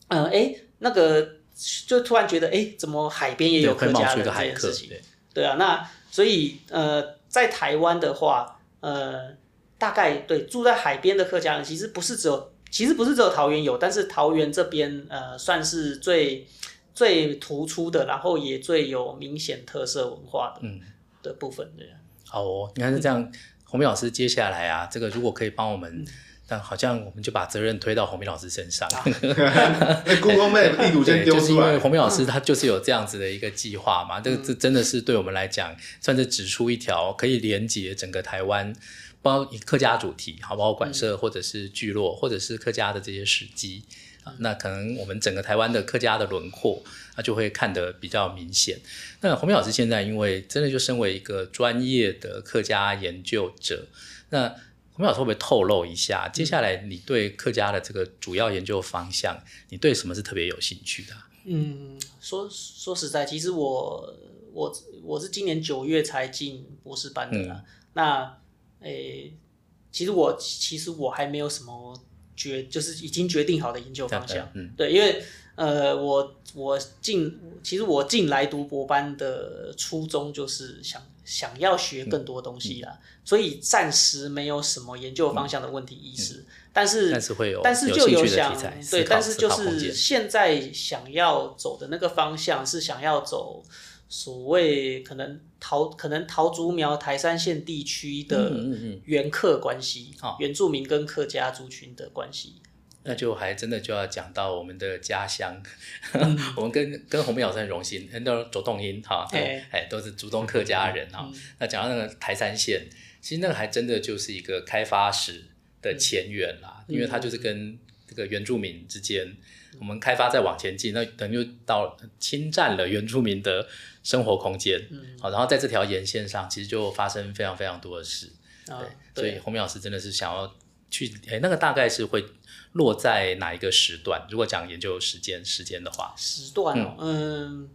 嗯哎，呃欸，那个。就突然觉得，哎、欸，怎么海边也有客家人这件事情？对，对啊，那所以呃，在台湾的话，呃，大概对住在海边的客家人，其实不是只有，其实不是只有桃园有，但是桃园这边呃，算是最最突出的，然后也最有明显特色文化的嗯的部分对。好哦，你看是这样，嗯、洪明老师接下来啊，这个如果可以帮我们。嗯但好像我们就把责任推到洪明老师身上。那 Google Map 地图先丢出来。就是因为洪明老师他就是有这样子的一个计划嘛，这个这真的是对我们来讲，算是指出一条可以连接整个台湾，包括以客家主题，好，包括馆舍或者是聚落，或者是客家的这些史迹啊，那可能我们整个台湾的客家的轮廓，那就会看得比较明显。那洪明老师现在因为真的就身为一个专业的客家研究者，那。洪老师会不会透露一下，接下来你对客家的这个主要研究方向，你对什么是特别有兴趣的？嗯，说说实在，其实我我我是今年九月才进博士班的啦。嗯、那诶、欸，其实我其实我还没有什么决，就是已经决定好的研究方向。嗯，对，因为呃，我我进其实我进来读博班的初衷就是想。想要学更多东西啦，所以暂时没有什么研究方向的问题意识，但是但是会有，但是就有想对，但是就是现在想要走的那个方向是想要走所谓可能桃可能桃竹苗台山县地区的原客关系，原住民跟客家族群的关系。那就还真的就要讲到我们的家乡，嗯、我们跟跟洪明老师很荣幸，很多左洞音哈，哎哎都是竹东客家人哈。嗯、那讲到那个台三线，其实那个还真的就是一个开发史的前缘啦，嗯、因为它就是跟这个原住民之间，嗯、我们开发再往前进，那等于就到侵占了原住民的生活空间，好、嗯，然后在这条沿线上，其实就发生非常非常多的事，对，所以洪明老师真的是想要去，哎，那个大概是会。落在哪一个时段？如果讲研究时间时间的话，时段哦，嗯，嗯，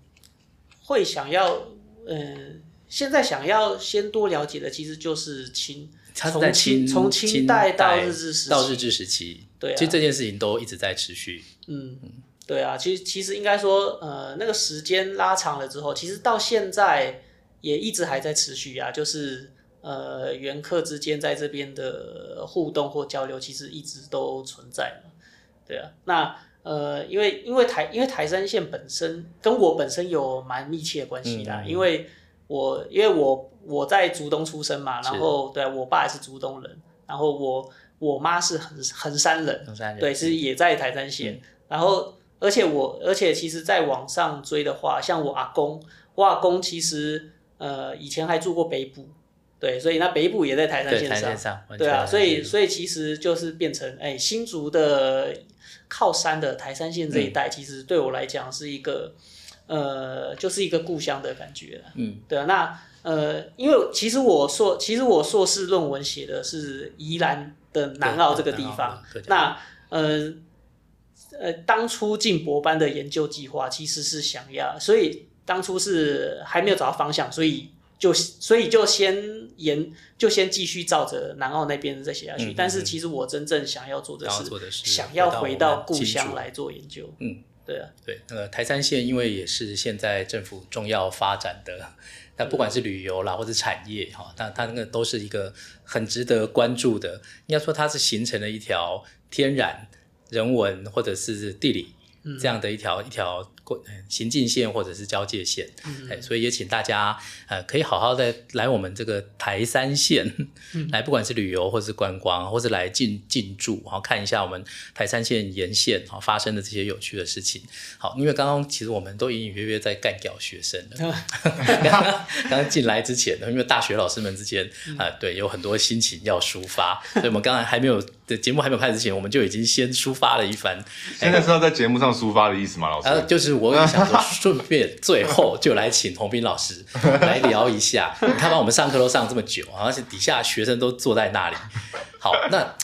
会想要，嗯，现在想要先多了解的，其实就是清，从清从清代到日治时期，到日治时期，对啊，其实这件事情都一直在持续。嗯，对啊，其实其实应该说，呃，那个时间拉长了之后，其实到现在也一直还在持续啊，就是。呃，原客之间在这边的互动或交流，其实一直都存在嘛，对啊。那呃，因为因为台因为台山县本身跟我本身有蛮密切的关系啦，嗯、因为我因为我我在竹东出生嘛，然后是对我爸也是竹东人，然后我我妈是横横山人，横山人对，是也在台山县。嗯、然后而且我而且其实在网上追的话，像我阿公，我阿公其实呃以前还住过北部。对，所以那北部也在台山线上，上对啊，所以所以其实就是变成哎、欸，新竹的靠山的台山线这一带，嗯、其实对我来讲是一个呃，就是一个故乡的感觉。嗯，对啊，那呃，因为其实我硕，其实我硕士论文写的是宜兰的南澳这个地方。那呃呃，当初进博班的研究计划其实是想要，所以当初是还没有找到方向，所以。就所以就先沿就先继续照着南澳那边再写下去，嗯、但是其实我真正想要做的是想要回到故乡来做研究。嗯，对啊，对，那个台山县因为也是现在政府重要发展的，那不管是旅游啦或者产业哈，但它那个都是一个很值得关注的。应该说它是形成了一条天然人文或者是地理这样的一条、嗯、一条。行进线或者是交界线，嗯嗯，所以也请大家呃可以好好的来我们这个台山县，嗯、来不管是旅游或是观光，或是来进进驻，然后看一下我们台山县沿线啊发生的这些有趣的事情。好，因为刚刚其实我们都隐隐约约在干掉学生了。刚刚进来之前呢，因为大学老师们之间啊、呃，对，有很多心情要抒发，所以我们刚才还没有的节目还没有开始之前，我们就已经先抒发了一番。现在是要在节目上抒发的意思吗，老师？呃、就是。我也想说，顺便最后就来请洪斌老师来聊一下。你看，把我们上课都上这么久，而且底下学生都坐在那里。好，那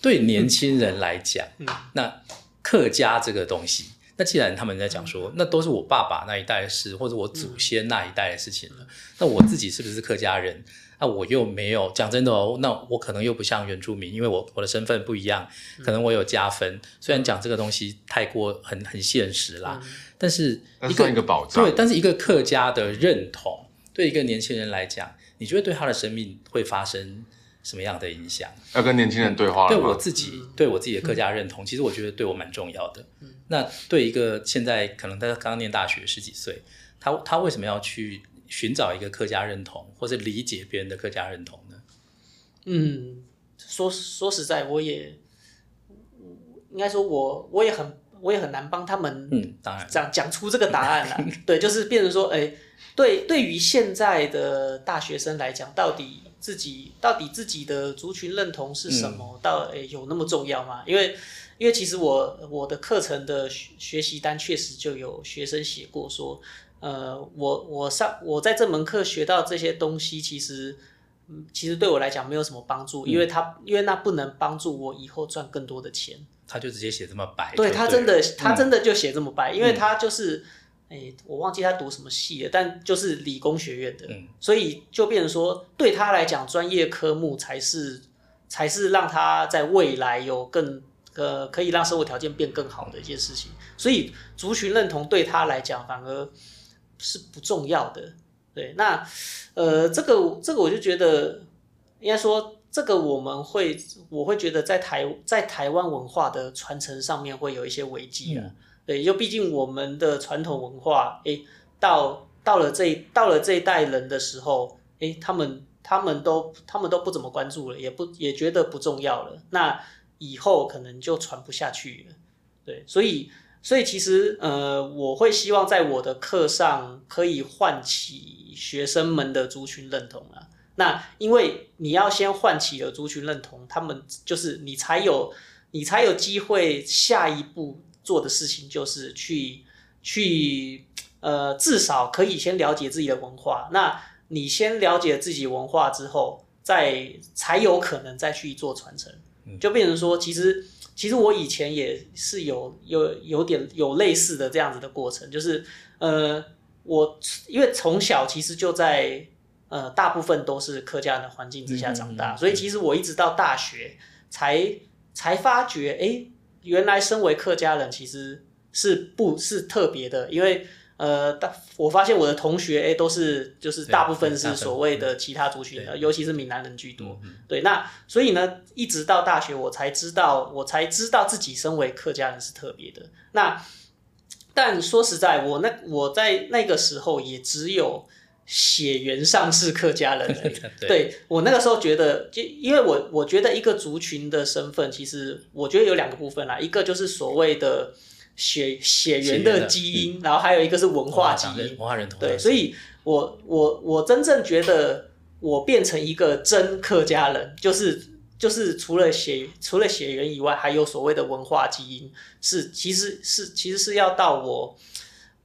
对年轻人来讲，那客家这个东西，那既然他们在讲说，那都是我爸爸那一代的事，或者我祖先那一代的事情了，那我自己是不是客家人？那我又没有讲真的哦，那我可能又不像原住民，因为我我的身份不一样，可能我有加分。虽然讲这个东西太过很很现实啦。但是一个，一个保障，对，但是一个客家的认同，对一个年轻人来讲，你觉得对他的生命会发生什么样的影响？要跟年轻人对话。对我自己，嗯、对我自己的客家认同，嗯、其实我觉得对我蛮重要的。嗯、那对一个现在可能他刚刚念大学十几岁，他他为什么要去寻找一个客家认同，或者理解别人的客家认同呢？嗯，说说实在，我也应该说我我也很。我也很难帮他们，嗯，当然讲讲出这个答案了。对，就是变成说，哎、欸，对，对于现在的大学生来讲，到底自己到底自己的族群认同是什么？嗯、到哎、欸，有那么重要吗？因为因为其实我我的课程的学学习单确实就有学生写过说，呃，我我上我在这门课学到这些东西，其实嗯，其实对我来讲没有什么帮助，因为他因为那不能帮助我以后赚更多的钱。他就直接写这么白，对，他真的，他真的就写这么白，嗯、因为他就是，哎、欸，我忘记他读什么系了，但就是理工学院的，嗯、所以就变成说，对他来讲，专业科目才是才是让他在未来有更呃可以让生活条件变更好的一件事情，所以族群认同对他来讲反而是不重要的，对，那呃，这个这个我就觉得应该说。这个我们会，我会觉得在台在台湾文化的传承上面会有一些危机啊。嗯、对，就毕竟我们的传统文化，诶，到到了这到了这一代人的时候，诶，他们他们都他们都不怎么关注了，也不也觉得不重要了。那以后可能就传不下去了。对，所以所以其实呃，我会希望在我的课上可以唤起学生们的族群认同啊。那因为你要先唤起了族群认同，他们就是你才有你才有机会下一步做的事情，就是去去呃，至少可以先了解自己的文化。那你先了解自己文化之后，再才有可能再去做传承，就变成说，其实其实我以前也是有有有点有类似的这样子的过程，就是呃，我因为从小其实就在。呃，大部分都是客家人的环境之下长大，嗯嗯嗯，所以其实我一直到大学才才发觉，哎、欸，原来身为客家人其实是不是特别的，因为呃，大我发现我的同学，哎、欸，都是就是大部分是所谓的其他族群的，尤其是闽南人居多。对，那所以呢，一直到大学我才知道，我才知道自己身为客家人是特别的。那但说实在，我那我在那个时候也只有。血缘上是客家人而已，对，对我那个时候觉得，就因为我我觉得一个族群的身份，其实我觉得有两个部分啦，一个就是所谓的血血缘的基因，然后还有一个是文化基因，文化认同。对，所以我我我真正觉得我变成一个真客家人，就是就是除了血除了血缘以外，还有所谓的文化基因，是其实是其实是要到我。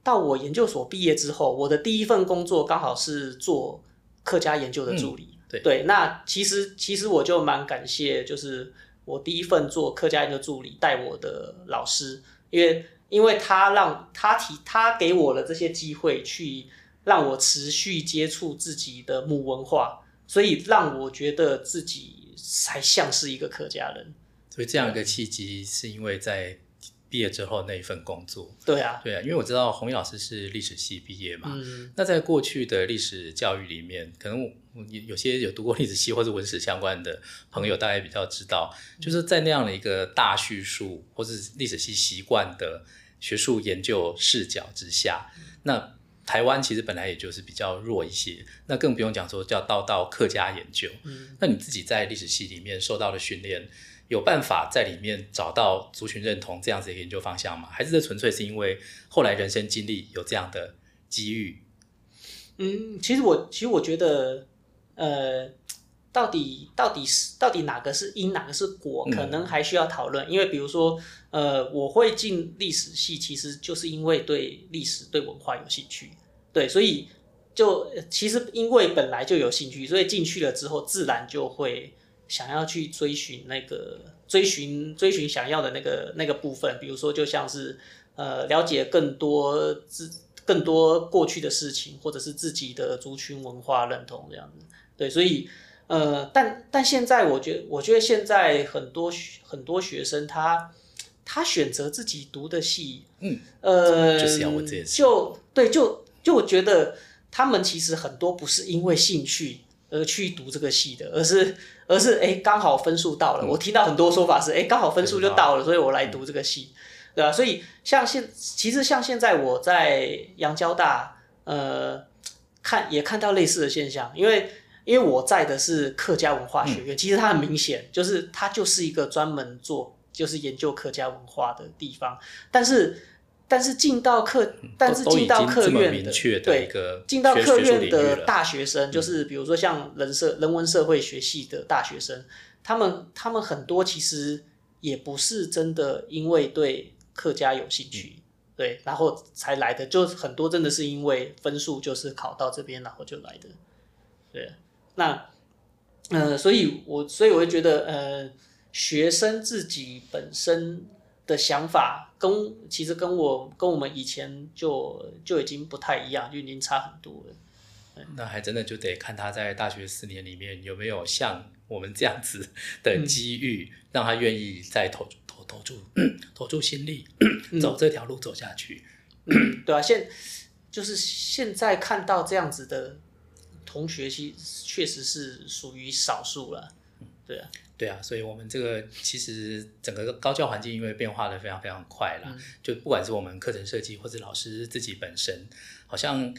到我研究所毕业之后，我的第一份工作刚好是做客家研究的助理。嗯、对，对，那其实其实我就蛮感谢，就是我第一份做客家研究助理带我的老师，因为因为他让他提他给我了这些机会，去让我持续接触自己的母文化，所以让我觉得自己才像是一个客家人。所以这样一个契机，是因为在。毕业之后那一份工作，对啊，对啊，因为我知道洪毅老师是历史系毕业嘛，嗯，那在过去的历史教育里面，可能有有些有读过历史系或者文史相关的朋友，大概比较知道，就是在那样的一个大叙述或是历史系习惯的学术研究视角之下，那台湾其实本来也就是比较弱一些，那更不用讲说叫到到客家研究，嗯，那你自己在历史系里面受到的训练。有办法在里面找到族群认同这样子的研究方向吗？还是这纯粹是因为后来人生经历有这样的机遇？嗯，其实我其实我觉得，呃，到底到底是到底哪个是因，哪个是果，可能还需要讨论。嗯。因为比如说，呃，我会进历史系，其实就是因为对历史、对文化有兴趣。对，所以就其实因为本来就有兴趣，所以进去了之后，自然就会。想要去追寻那个追寻追寻想要的那个那个部分，比如说就像是呃了解更多自更多过去的事情，或者是自己的族群文化认同这样子。对，所以呃，但但现在我觉得，我觉得现在很多很多学生他他选择自己读的系，嗯，呃，就是要我这件事，就对，就就我觉得他们其实很多不是因为兴趣。而去读这个系的，而是而是哎，刚好分数到了。嗯、我听到很多说法是，哎，刚好分数就到了，所以我来读这个系，对吧？所以像现，其实像现在我在阳交大，呃，看也看到类似的现象，因为因为我在的是客家文化学院，嗯、其实它很明显，就是它就是一个专门做就是研究客家文化的地方，但是。但是进到客，但是进到客院的，对，进到客院的大学生，就是比如说像人社、人文社会学系的大学生，他们他们很多其实也不是真的因为对客家有兴趣，对，然后才来的，就很多真的是因为分数就是考到这边，然后就来的，对，那，呃，所以我所以我会觉得，呃，学生自己本身。的想法跟其实跟我跟我们以前就就已经不太一样，就已经差很多了。那还真的就得看他在大学四年里面有没有像我们这样子的机遇，嗯、让他愿意再投投投注投注心力，嗯、走这条路走下去。嗯、对啊，现就是现在看到这样子的同学，其实确实是属于少数了。对啊。对啊，所以我们这个其实整个高教环境因为变化的非常非常快啦，嗯、就不管是我们课程设计或者老师自己本身，好像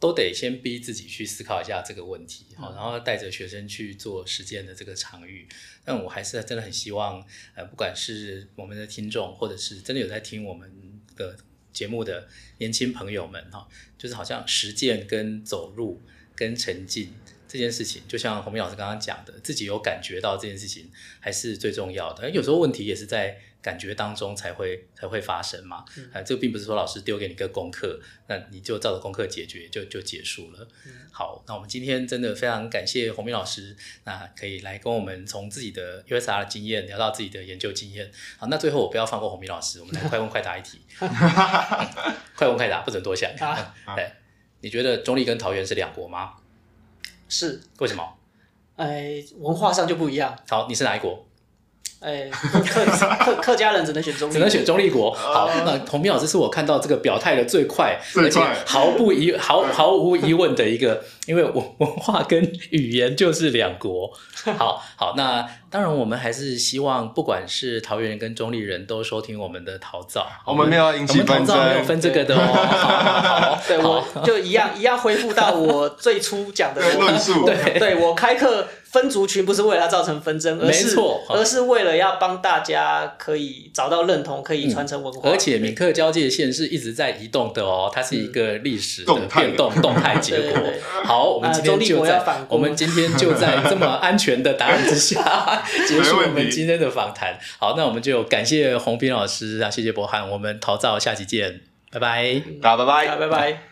都得先逼自己去思考一下这个问题，好，然后带着学生去做实践的这个场域。但我还是真的很希望，呃，不管是我们的听众，或者是真的有在听我们的节目的年轻朋友们，哈，就是好像实践跟走路跟沉浸这件事情，就像洪明老师刚刚讲的，自己有感觉到这件事情还是最重要的。有时候问题也是在。感觉当中才会才会发生嘛，嗯、啊，这个并不是说老师丢给你个功课，那你就照着功课解决就就结束了。嗯、好，那我们今天真的非常感谢洪明老师，那可以来跟我们从自己的 USR 的经验聊到自己的研究经验。好，那最后我不要放过洪明老师，我们来快问快答一题，嗯、快问快答，不准多想。你觉得中立跟桃园是两国吗？是，为什么？哎，文化上就不一样。好，你是哪一国？哎，客客客家人只能选中，只能选中立国。好，那洪明老师是我看到这个表态的最快，而且毫不疑毫毫无疑问的一个，因为文文化跟语言就是两国。好好，那当然我们还是希望，不管是桃园人跟中立人都收听我们的桃造。我们没有引起纷争，陶造没有分这个的哦。好，对，我就一样一样恢复到我最初讲的论述。对，对我开课。分族群不是为了要造成纷争，而是没错，而是为了要帮大家可以找到认同，可以传承文化。嗯、而且闽客交界线是一直在移动的哦，它是一个历史的变动 动态结果。好，我们今天就在、呃、我们今天就在这么安全的答案之下 结束我们今天的访谈。好，那我们就感谢洪斌老师啊，谢谢博翰，我们陶造下期见，拜拜，大家拜拜，拜拜。